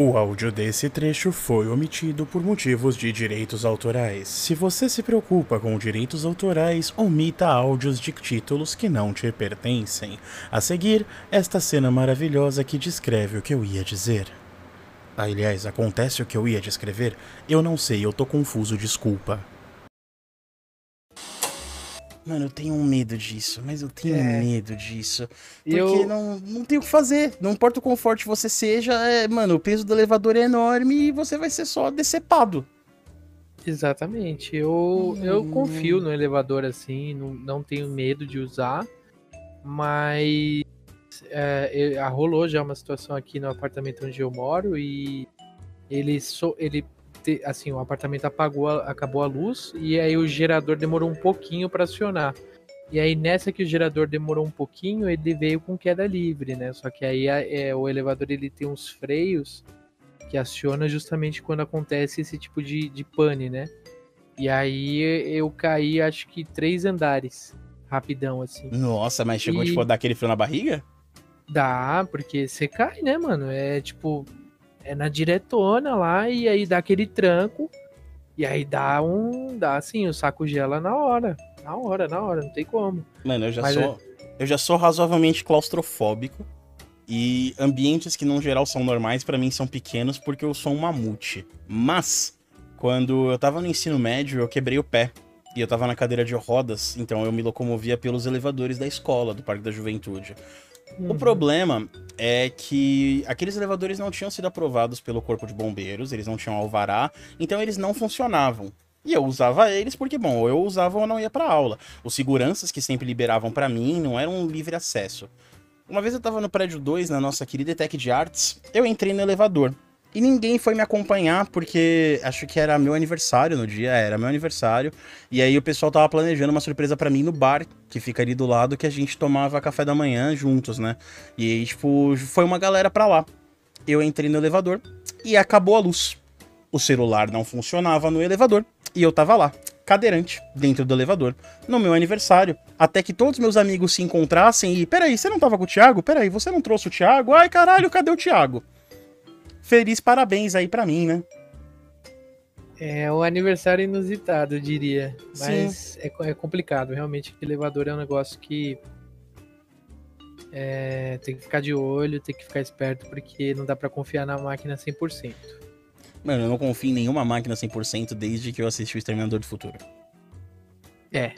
o áudio desse trecho foi omitido por motivos de direitos autorais. Se você se preocupa com direitos autorais, omita áudios de títulos que não te pertencem. A seguir, esta cena maravilhosa que descreve o que eu ia dizer. Aliás, acontece o que eu ia descrever? Eu não sei, eu tô confuso, desculpa. Mano, eu tenho um medo disso, mas eu tenho É. medo disso. Porque eu- não, não tem o que fazer. Não importa o conforto que você seja, é, mano, o peso do elevador é enorme e você vai ser só decepado. Exatamente. Eu, eu Hum. confio no elevador assim, não, não tenho medo de usar, mas é, eu- rolou já uma situação aqui no apartamento onde eu moro e ele, so, ele te- assim, o apartamento apagou, acabou a luz e aí o gerador demorou um pouquinho para acionar. E aí nessa que o gerador demorou um pouquinho, ele veio com queda livre, né? Só que aí a- é, o elevador ele tem uns freios que aciona justamente quando acontece esse tipo de, de pane, né? E aí eu caí acho que três andares, rapidão assim. Nossa, mas chegou, E- tipo, a dar aquele frio na barriga? Dá, porque você cai, né, mano? É tipo, é na diretona lá e aí dá aquele tranco. E aí dá um, dá assim, o saco gela na hora. Na hora, na hora, não tem como. Mano, eu já Mas sou. Eu já sou razoavelmente claustrofóbico. E ambientes que, no geral, são normais, pra mim são pequenos porque eu sou um mamute. Mas, quando eu tava no ensino médio, eu quebrei o pé. E eu tava na cadeira de rodas, então eu me locomovia pelos elevadores da escola, do Parque da Juventude. O problema é que aqueles elevadores não tinham sido aprovados pelo Corpo de Bombeiros, eles não tinham alvará, então eles não funcionavam. E eu usava eles porque, bom, ou eu usava ou não ia pra aula. Os seguranças que sempre liberavam pra mim não eram um livre acesso. Uma vez eu tava no prédio 2, na nossa querida Tech de Arts, eu entrei no elevador. E ninguém foi me acompanhar porque acho que era meu aniversário no dia, era meu aniversário. E aí o pessoal tava planejando uma surpresa pra mim no bar, que fica ali do lado, que a gente tomava café da manhã juntos, né? E aí, tipo, foi uma galera pra lá. Eu entrei no elevador e acabou a luz. O celular não funcionava no elevador e eu tava lá, cadeirante, dentro do elevador, no meu aniversário. Até que todos meus amigos se encontrassem e. Peraí, você não tava com o Thiago? Peraí, você não trouxe o Thiago? Ai, caralho, cadê o Thiago? Feliz parabéns aí pra mim, né? É um aniversário inusitado, eu diria. Sim. Mas é, é complicado. Realmente, elevador é um negócio que é, tem que ficar de olho, tem que ficar esperto, porque não dá pra confiar na máquina 100%. Mano, eu não confio em nenhuma máquina 100% desde que eu assisti o Exterminador do Futuro. É.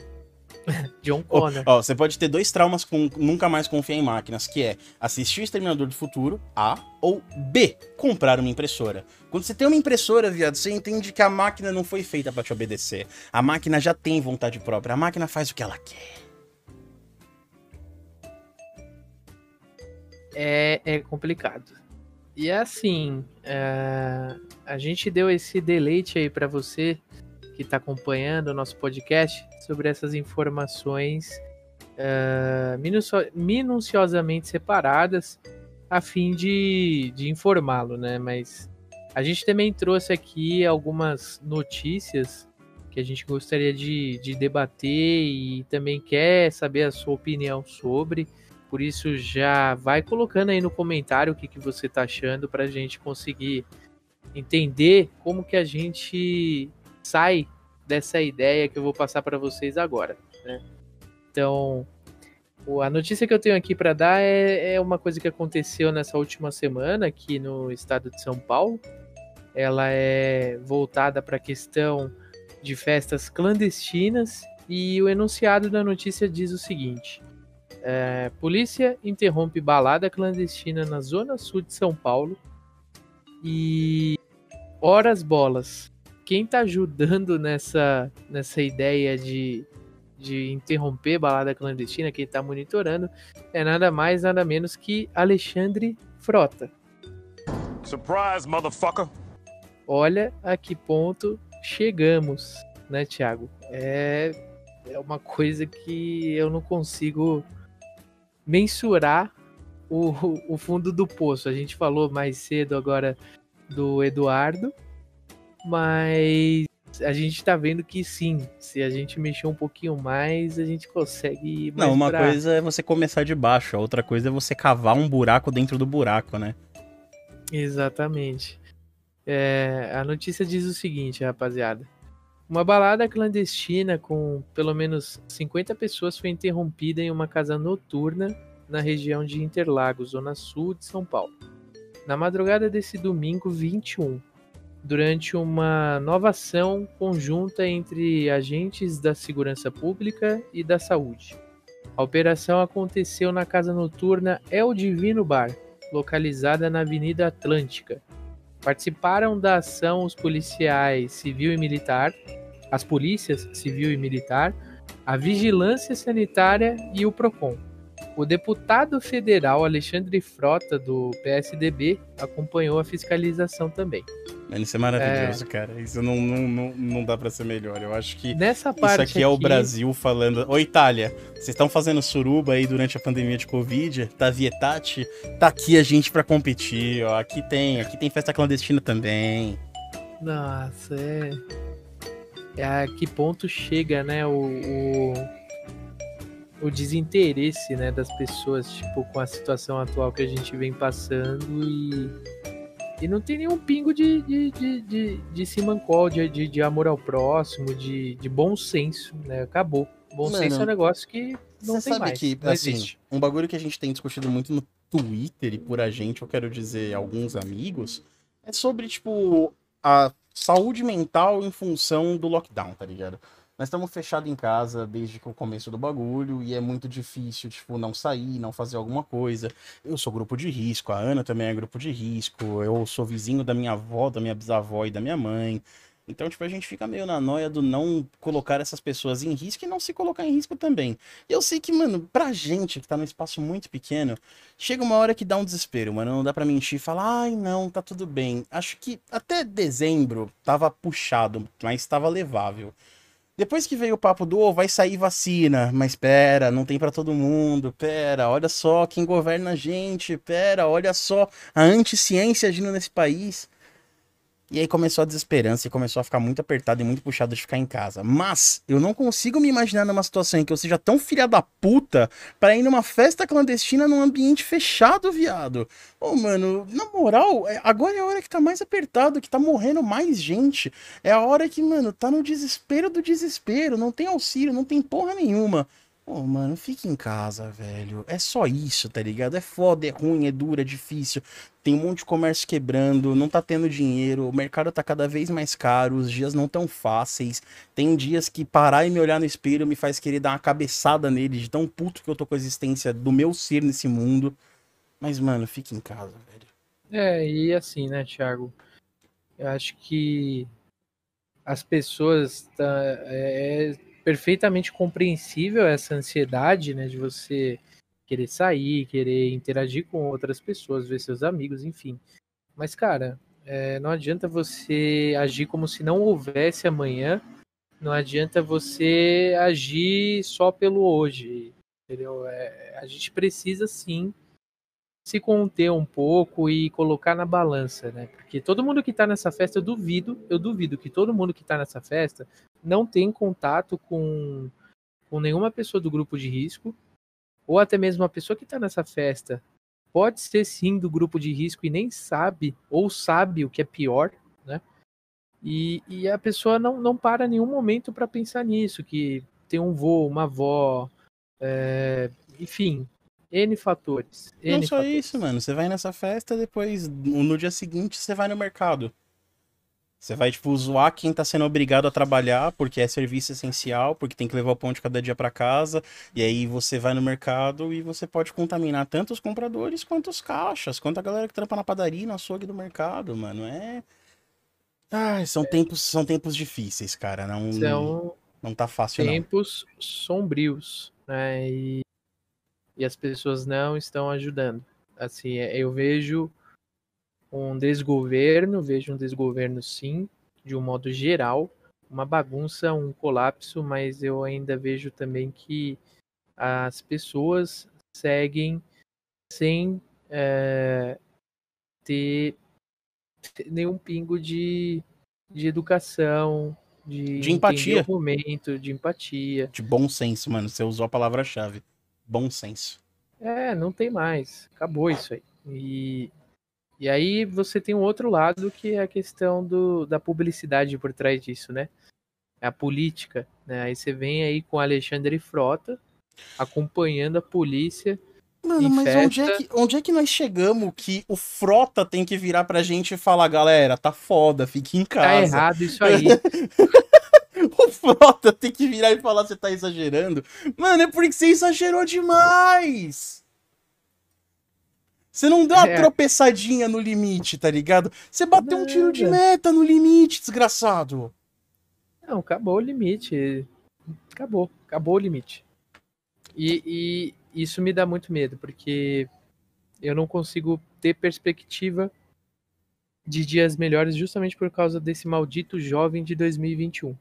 John Ó, Connor. ó, você pode ter dois traumas com nunca mais confiar em máquinas, que é assistir o Exterminador do Futuro, A, ou B, comprar uma impressora. Quando você tem uma impressora, viado, você entende que a máquina não foi feita pra te obedecer. A máquina já tem vontade própria, a máquina faz o que ela quer. é, é complicado. E é assim, é, a gente deu esse deleite aí pra você que tá acompanhando o nosso podcast sobre essas informações é, minucio- minuciosamente separadas a fim de, de informá-lo, né? Mas a gente também trouxe aqui algumas notícias que a gente gostaria de, de debater e também quer saber a sua opinião sobre. Por isso já vai colocando aí no comentário o que, que você tá achando para a gente conseguir entender como que a gente sai dessa ideia que eu vou passar para vocês agora. né? Então, a notícia que eu tenho aqui para dar é, é uma coisa que aconteceu nessa última semana aqui no estado de São Paulo. Ela é voltada para a questão de festas clandestinas e o enunciado da notícia diz o seguinte. É, polícia interrompe balada clandestina na zona sul de São Paulo. E horas bolas. Quem tá ajudando nessa, nessa ideia de, de interromper balada clandestina, quem tá monitorando, é nada mais, nada menos que Alexandre Frota. Surprise, motherfucker! Olha a que ponto chegamos, né, Thiago? É, é uma coisa que eu não consigo mensurar o, o fundo do poço. A gente falou mais cedo agora do Eduardo, mas a gente tá vendo que sim, se a gente mexer um pouquinho mais, a gente consegue Não, uma pra- coisa é você começar de baixo, a outra coisa é você cavar um buraco dentro do buraco, né? Exatamente. É, a notícia diz o seguinte, rapaziada. Uma balada clandestina com pelo menos 50 pessoas foi interrompida em uma casa noturna na região de Interlagos, zona sul de São Paulo. Na madrugada desse domingo 21, durante uma nova ação conjunta entre agentes da segurança pública e da saúde. A operação aconteceu na casa noturna El Divino Bar, localizada na Avenida Atlântica. Participaram da ação os policiais civil e militar, as polícias civil e militar, a vigilância sanitária e o PROCON. O deputado federal Alexandre Frota, do PSDB, acompanhou a fiscalização também. Isso é maravilhoso, cara. Isso não, não, não, não dá pra ser melhor. Eu acho que Nessa isso parte aqui é o Brasil falando. Ô, Itália, vocês estão fazendo suruba aí durante a pandemia de Covid? Tá Vietati? Tá aqui a gente pra competir, ó. Aqui tem, aqui tem festa clandestina também. Nossa, é. É a que ponto chega, né? O, o, o desinteresse né, das pessoas, tipo, com a situação atual que a gente vem passando e. E não tem nenhum pingo de, de, de, de, de simancol, de, de, de amor ao próximo, de, de bom senso, né? Acabou. Bom Mano, senso é um negócio que não tem sabe mais. que, não assim, existe. um bagulho que a gente tem discutido muito no Twitter e por a gente, eu quero dizer alguns amigos, é sobre, tipo, a saúde mental em função do lockdown, tá ligado? Nós estamos fechados em casa desde que o começo do bagulho e é muito difícil, tipo, não sair, não fazer alguma coisa. Eu sou grupo de risco, a Ana também é grupo de risco, eu sou vizinho da minha avó, da minha bisavó e da minha mãe. Então, tipo, a gente fica meio na noia do não colocar essas pessoas em risco e não se colocar em risco também. E eu sei que, mano, pra gente que tá num espaço muito pequeno, chega uma hora que dá um desespero, mano. Não dá pra mentir e falar, ai, não, tá tudo bem. Acho que até dezembro tava puxado, mas tava levável. Depois que veio o papo do, "Ô, vai sair vacina, mas pera, não tem pra todo mundo, pera, olha só quem governa a gente, pera, olha só a anticiência agindo nesse país. E aí começou a desesperança e começou a ficar muito apertado e muito puxado de ficar em casa. Mas eu não consigo me imaginar numa situação em que eu seja tão filha da puta pra ir numa festa clandestina num ambiente fechado, viado. Ô, mano, na moral, é- agora é a hora que tá mais apertado, que tá morrendo mais gente. É a hora que, mano, tá no desespero do desespero. Não tem auxílio, não tem porra nenhuma. Ô, mano, fique em casa, velho. É só isso, tá ligado? É foda, é ruim, é duro, é difícil. Tem um monte de comércio quebrando, não tá tendo dinheiro, o mercado tá cada vez mais caro, os dias não tão fáceis. Tem dias que parar e me olhar no espelho me faz querer dar uma cabeçada nele, de tão puto que eu tô com a existência do meu ser nesse mundo. Mas, mano, fique em casa, velho. É, e assim, né, Thiago? Eu acho que as pessoas tá, é, é perfeitamente compreensível essa ansiedade, né, de você querer sair, querer interagir com outras pessoas, ver seus amigos, enfim. Mas, cara, é, não adianta você agir como se não houvesse amanhã. Não adianta você agir só pelo hoje, entendeu? É, a gente precisa sim se conter um pouco e colocar na balança, né? Porque todo mundo que tá nessa festa, eu duvido, eu duvido que todo mundo que tá nessa festa não tem contato com, com nenhuma pessoa do grupo de risco, ou até mesmo a pessoa que tá nessa festa pode ser sim do grupo de risco e nem sabe, ou sabe o que é pior, né? E, e a pessoa não, não para nenhum momento para pensar nisso, que tem um vô, uma avó, é, enfim, N fatores. Não N só fatores. isso, mano. Você vai nessa festa, depois, no dia seguinte, você vai no mercado. Você vai, tipo, zoar quem tá sendo obrigado a trabalhar, porque é serviço essencial, porque tem que levar o pão de cada dia pra casa. E aí você vai no mercado e você pode contaminar tanto os compradores quanto os caixas, quanto a galera que trampa na padaria, no açougue do mercado, mano. É. Ai, são tempos, são tempos difíceis, cara. Não, São não tá fácil, não. tempos sombrios, né? E, e as pessoas não estão ajudando. Assim, é- eu vejo um desgoverno, vejo um desgoverno sim, de um modo geral, uma bagunça, um colapso, mas eu ainda vejo também que as pessoas seguem sem eh, ter, ter nenhum pingo de, de educação, de, De empatia. momento, de empatia. De bom senso, mano. Você usou a palavra-chave. Bom senso. É, não tem mais. Acabou isso aí. E, e aí você tem um outro lado que é a questão do, da publicidade por trás disso, né? É a política. Né? Aí você vem aí com Alexandre Frota acompanhando a polícia. Mano, mas onde é, festa. que, onde é que nós chegamos que o Frota tem que virar pra gente e falar, galera, tá foda, fique em Tá casa. errado isso aí. O Frota tem que virar e falar, você tá exagerando. Mano, é porque você exagerou demais. Você não deu uma É. tropeçadinha no limite, tá ligado? Você bateu um tiro de meta no limite, desgraçado. Não, acabou o limite. Acabou, acabou o limite. E, isso me dá muito medo, porque eu não consigo ter perspectiva de dias melhores justamente por causa desse maldito jovem de 2021.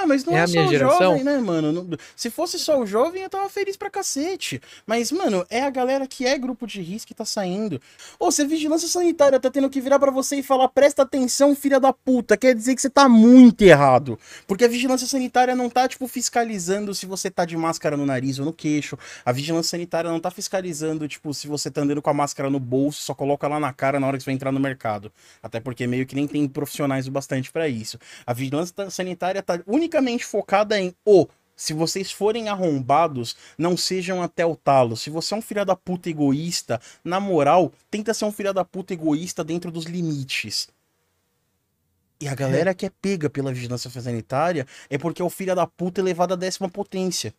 Ah, mas não É é, só o geração? jovem, né, mano? Não- Se fosse só o jovem, eu tava feliz pra cacete. Mas, mano, é a galera que é grupo de risco que tá saindo. Ô, se a vigilância sanitária tá tendo que virar pra você e falar, presta atenção, filha da puta, quer dizer que você tá muito errado. Porque a vigilância sanitária não tá, tipo, fiscalizando se você tá de máscara no nariz ou no queixo. A vigilância sanitária não tá fiscalizando, tipo, se você tá andando com a máscara no bolso, só coloca lá na cara na hora que você vai entrar no mercado. Até porque meio que nem tem profissionais o bastante pra isso. A vigilância sanitária tá unicamente focada em o. Se vocês forem arrombados, não sejam até o talo. Se você é um filho da puta egoísta, na moral, tenta ser um filho da puta egoísta dentro dos limites. E a galera que é pega pela vigilância sanitária é porque é o filho da puta elevado à décima potência.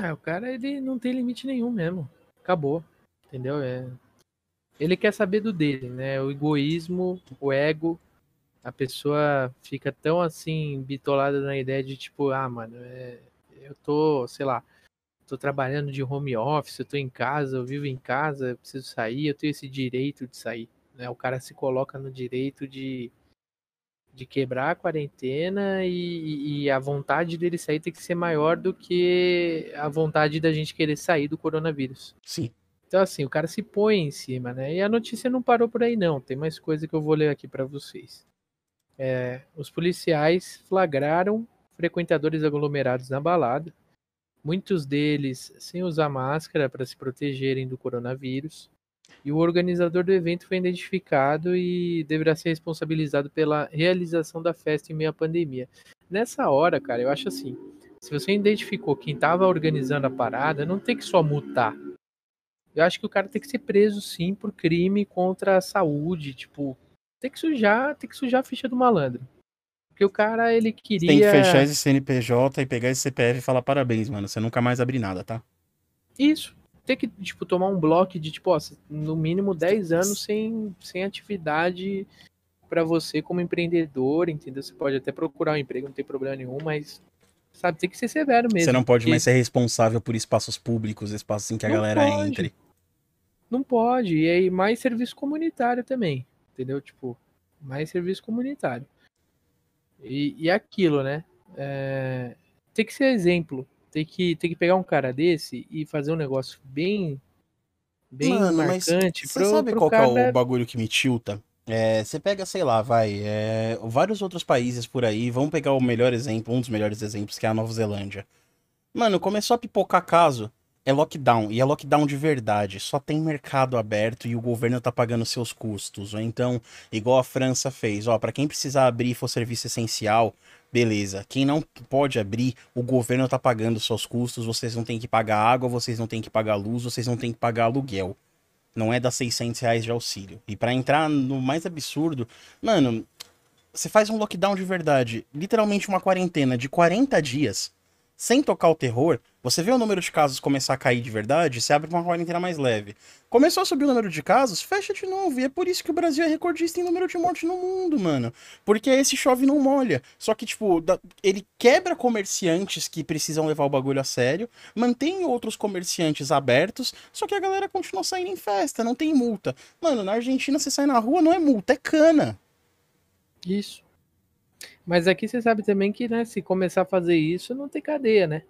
Ah, o cara ele não tem limite nenhum mesmo. Acabou. Entendeu? É... Ele quer saber do dele, né? O egoísmo, o ego. A pessoa fica tão assim, bitolada na ideia de tipo, ah, mano, é... eu tô, sei lá, tô trabalhando de home office, eu tô em casa, eu vivo em casa, eu preciso sair, eu tenho esse direito de sair. Né? O cara se coloca no direito de, de quebrar a quarentena e, e a vontade dele sair tem que ser maior do que a vontade da gente querer sair do coronavírus. Sim. Então, assim, o cara se põe em cima, né? E a notícia não parou por aí, não. Tem mais coisa que eu vou ler aqui para vocês. É, os policiais flagraram frequentadores aglomerados na balada, muitos deles sem usar máscara para se protegerem do coronavírus. E o organizador do evento foi identificado e deverá ser responsabilizado pela realização da festa em meio à pandemia. Nessa hora, cara, eu acho assim: se você identificou quem estava organizando a parada, não tem que só multar. Eu acho que o cara tem que ser preso sim por crime contra a saúde, tipo, tem que sujar, tem que sujar a ficha do malandro. Porque o cara ele queria Tem que fechar esse CNPJ e pegar esse CPF e falar parabéns, mano. Você nunca mais abre nada, tá? Isso. Tem que, tipo, tomar um bloco de, tipo, ó, no mínimo 10 anos sem, sem atividade para você como empreendedor, entendeu? Você pode até procurar um emprego, não tem problema nenhum, mas, sabe, tem que ser severo mesmo. Você não pode porque mais ser responsável por espaços públicos, espaços em que a Não galera pode. entre. Não pode. E aí, mais serviço comunitário também, entendeu? Tipo, mais serviço comunitário. E, e aquilo, né? É, tem que ser exemplo. Tem que, tem que pegar um cara desse e fazer um negócio bem, bem Mano, mas marcante Você sabe qual é cara. o bagulho que me tilta? É, você pega, sei lá, vai, é, vários outros países por aí, vamos pegar o melhor exemplo, um dos melhores exemplos, que é a Nova Zelândia. Mano, começou a pipocar caso, é lockdown, e é lockdown de verdade, só tem mercado aberto e o governo tá pagando seus custos. Ou então, igual a França fez, ó, pra quem precisar abrir e for serviço essencial, beleza. Quem não pode abrir, o governo tá pagando seus custos, vocês não têm que pagar água, vocês não têm que pagar luz, vocês não têm que pagar aluguel. Não é dar 600 reais de auxílio. E pra entrar no mais absurdo, mano, você faz um lockdown de verdade, literalmente uma quarentena de 40 dias, sem tocar o terror, você vê o número de casos começar a cair de verdade, você abre uma quarentena mais leve. Começou a subir o número de casos, fecha de novo. E é por isso que o Brasil é recordista em número de mortes no mundo, mano. Porque esse chove não molha. Só que, tipo, ele quebra comerciantes que precisam levar o bagulho a sério, mantém outros comerciantes abertos, só que a galera continua saindo em festa, não tem multa. Mano, na Argentina você sai na rua, não é multa, é cana. Isso. Mas aqui você sabe também que, né, se começar a fazer isso, não tem cadeia, né?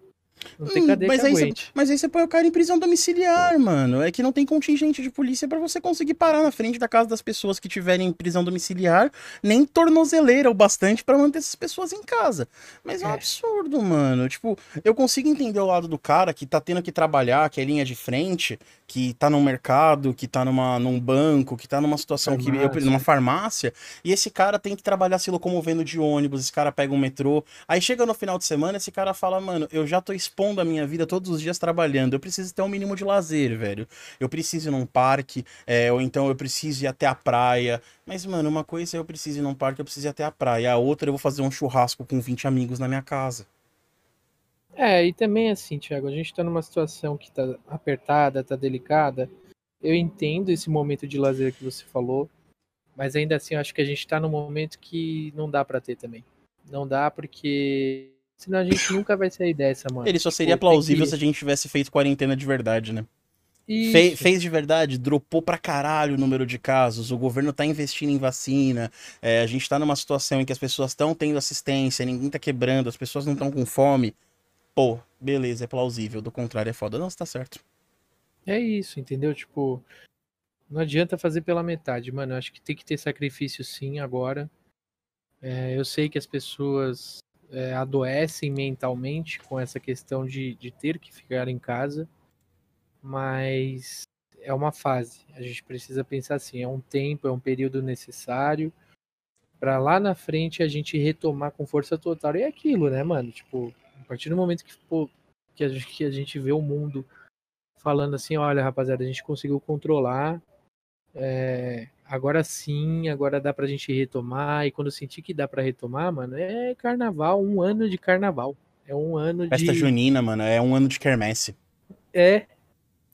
Não tem Hum, cadeia mas, que aí você, mas aí você põe o cara em prisão domiciliar, mano. É que não tem contingente de polícia pra você conseguir parar na frente da casa das pessoas que tiverem em prisão domiciliar, nem tornozeleira o bastante pra manter essas pessoas em casa. Mas é um É. absurdo, mano. Tipo, eu consigo entender o lado do cara que tá tendo que trabalhar, que é linha de frente, que tá no mercado, que tá numa, num banco, que tá numa situação que eu, Farmácia. numa farmácia, e esse cara tem que trabalhar se locomovendo de ônibus, esse cara pega um metrô. Aí chega no final de semana, esse cara fala, mano, eu já tô expondo a minha vida todos os dias trabalhando, eu preciso ter um mínimo de lazer, velho. Eu preciso ir num parque, é, ou então eu preciso ir até a praia. Mas, mano, uma coisa é eu preciso ir num parque, eu preciso ir até a praia. A outra eu vou fazer um churrasco com 20 amigos na minha casa. É, e também assim, Thiago, a gente tá numa situação que tá apertada, tá delicada. Eu entendo esse momento de lazer que você falou, mas ainda assim eu acho que a gente tá num momento que não dá pra ter também. Não dá porque Senão a gente nunca vai sair dessa, mano. Ele só seria plausível que- se a gente tivesse feito quarentena de verdade, né? Fe- fez de verdade, dropou pra caralho o número de casos, o governo tá investindo em vacina, é, a gente tá numa situação em que as pessoas estão tendo assistência, ninguém tá quebrando, as pessoas não estão com fome. Pô, beleza, é plausível, do contrário é foda. Não, você tá certo. É isso, entendeu? Tipo, não adianta fazer pela metade, mano. Eu acho que tem que ter sacrifício sim agora. É, eu sei que as pessoas é, adoecem mentalmente com essa questão de, de ter que ficar em casa, mas é uma fase. A gente precisa pensar assim: é um tempo, é um período necessário para lá na frente a gente retomar com força total. E é aquilo, né, mano? Tipo, a partir do momento que, pô, que, a, gente- que a gente vê o mundo falando assim, olha, rapaziada, a gente conseguiu controlar. é, agora sim, agora dá pra gente retomar. E quando eu sentir que dá pra retomar, mano, é carnaval, um ano de carnaval. É um ano Festa de. junina, mano, é um ano de quermesse. É,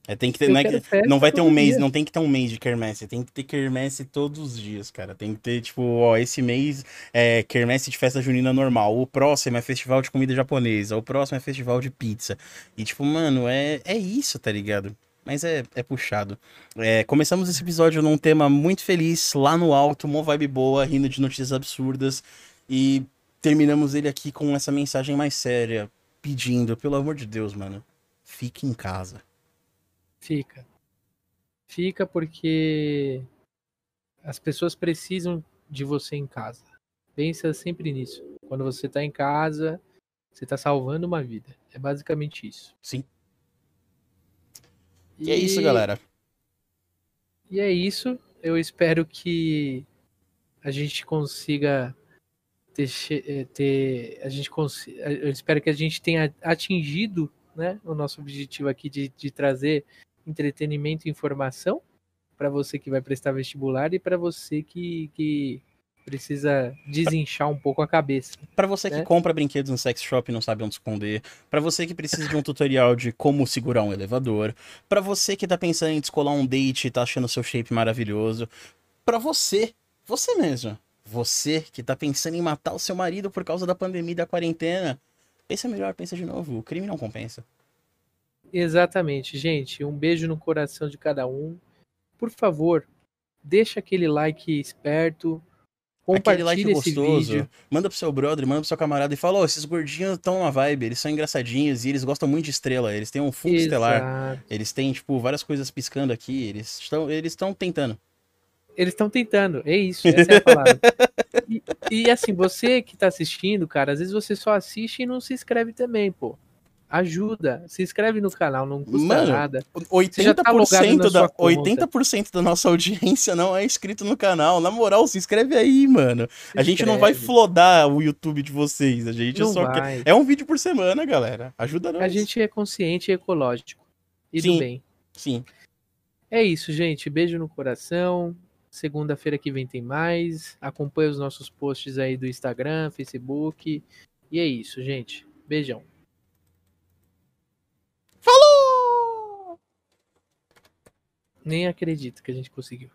É, tem que ter, não, é que- festa não vai ter um mês, dia. não tem que ter um mês de quermesse, tem que ter quermesse todos os dias, cara. Tem que ter, tipo, ó, esse mês é quermesse de festa junina normal, o próximo é festival de comida japonesa, o próximo é festival de pizza. E, tipo, mano, é, é isso, tá ligado? Mas é, é puxado. É, começamos esse episódio num tema muito feliz, lá no alto, uma vibe boa, rindo de notícias absurdas. E terminamos ele aqui com essa mensagem mais séria, pedindo, pelo amor de Deus, mano, fique em casa. fica. Fica porque as pessoas precisam de você em casa. Pensa sempre nisso. Quando você tá em casa, você tá salvando uma vida. É basicamente isso. Sim. E é isso, galera. E é isso. Eu espero que a gente consiga ter, eh, ter- a gente consi- eu espero que a gente tenha atingido, né, o nosso objetivo aqui de, de trazer entretenimento e informação para você que vai prestar vestibular e para você que, que precisa desinchar um pouco a cabeça. Pra você que né? compra brinquedos no sex shop e não sabe onde esconder, pra você que precisa de um tutorial de como segurar um elevador, pra você que tá pensando em descolar um date e tá achando seu shape maravilhoso, pra você, você mesmo, você que tá pensando em matar o seu marido por causa da pandemia e da quarentena, pensa melhor, pensa de novo, o crime não compensa. Exatamente, gente. Um beijo no coração de cada um. Por favor, deixa aquele like esperto. Compartilha like esse gostoso, vídeo. manda pro seu brother, manda pro seu camarada e fala, ó, esses gordinhos estão uma vibe, eles são engraçadinhos e eles gostam muito de estrela, eles têm um fundo estelar, Exato. eles têm, tipo, várias coisas piscando aqui, eles estão eles estão tentando. Eles estão tentando, é isso, essa é a palavra. E, e, assim, você que tá assistindo, cara, às vezes você só assiste e não se inscreve também, pô. Ajuda, se inscreve no canal, não custa Mano, nada. Você já 80%, tá da, sua conta. 80% da nossa audiência não é inscrito no canal. Na moral, se inscreve aí, mano. a gente não vai flodar o YouTube de vocês. A gente Não só vai. quer. É um vídeo por semana, galera. Ajuda nós. A gente é consciente e ecológico. E Sim. do bem. Sim. É isso, gente. Beijo no coração. Segunda-feira que vem tem mais. Acompanhe os nossos posts aí do Instagram, Facebook. E é isso, gente. Beijão. Nem acredito que a gente conseguiu.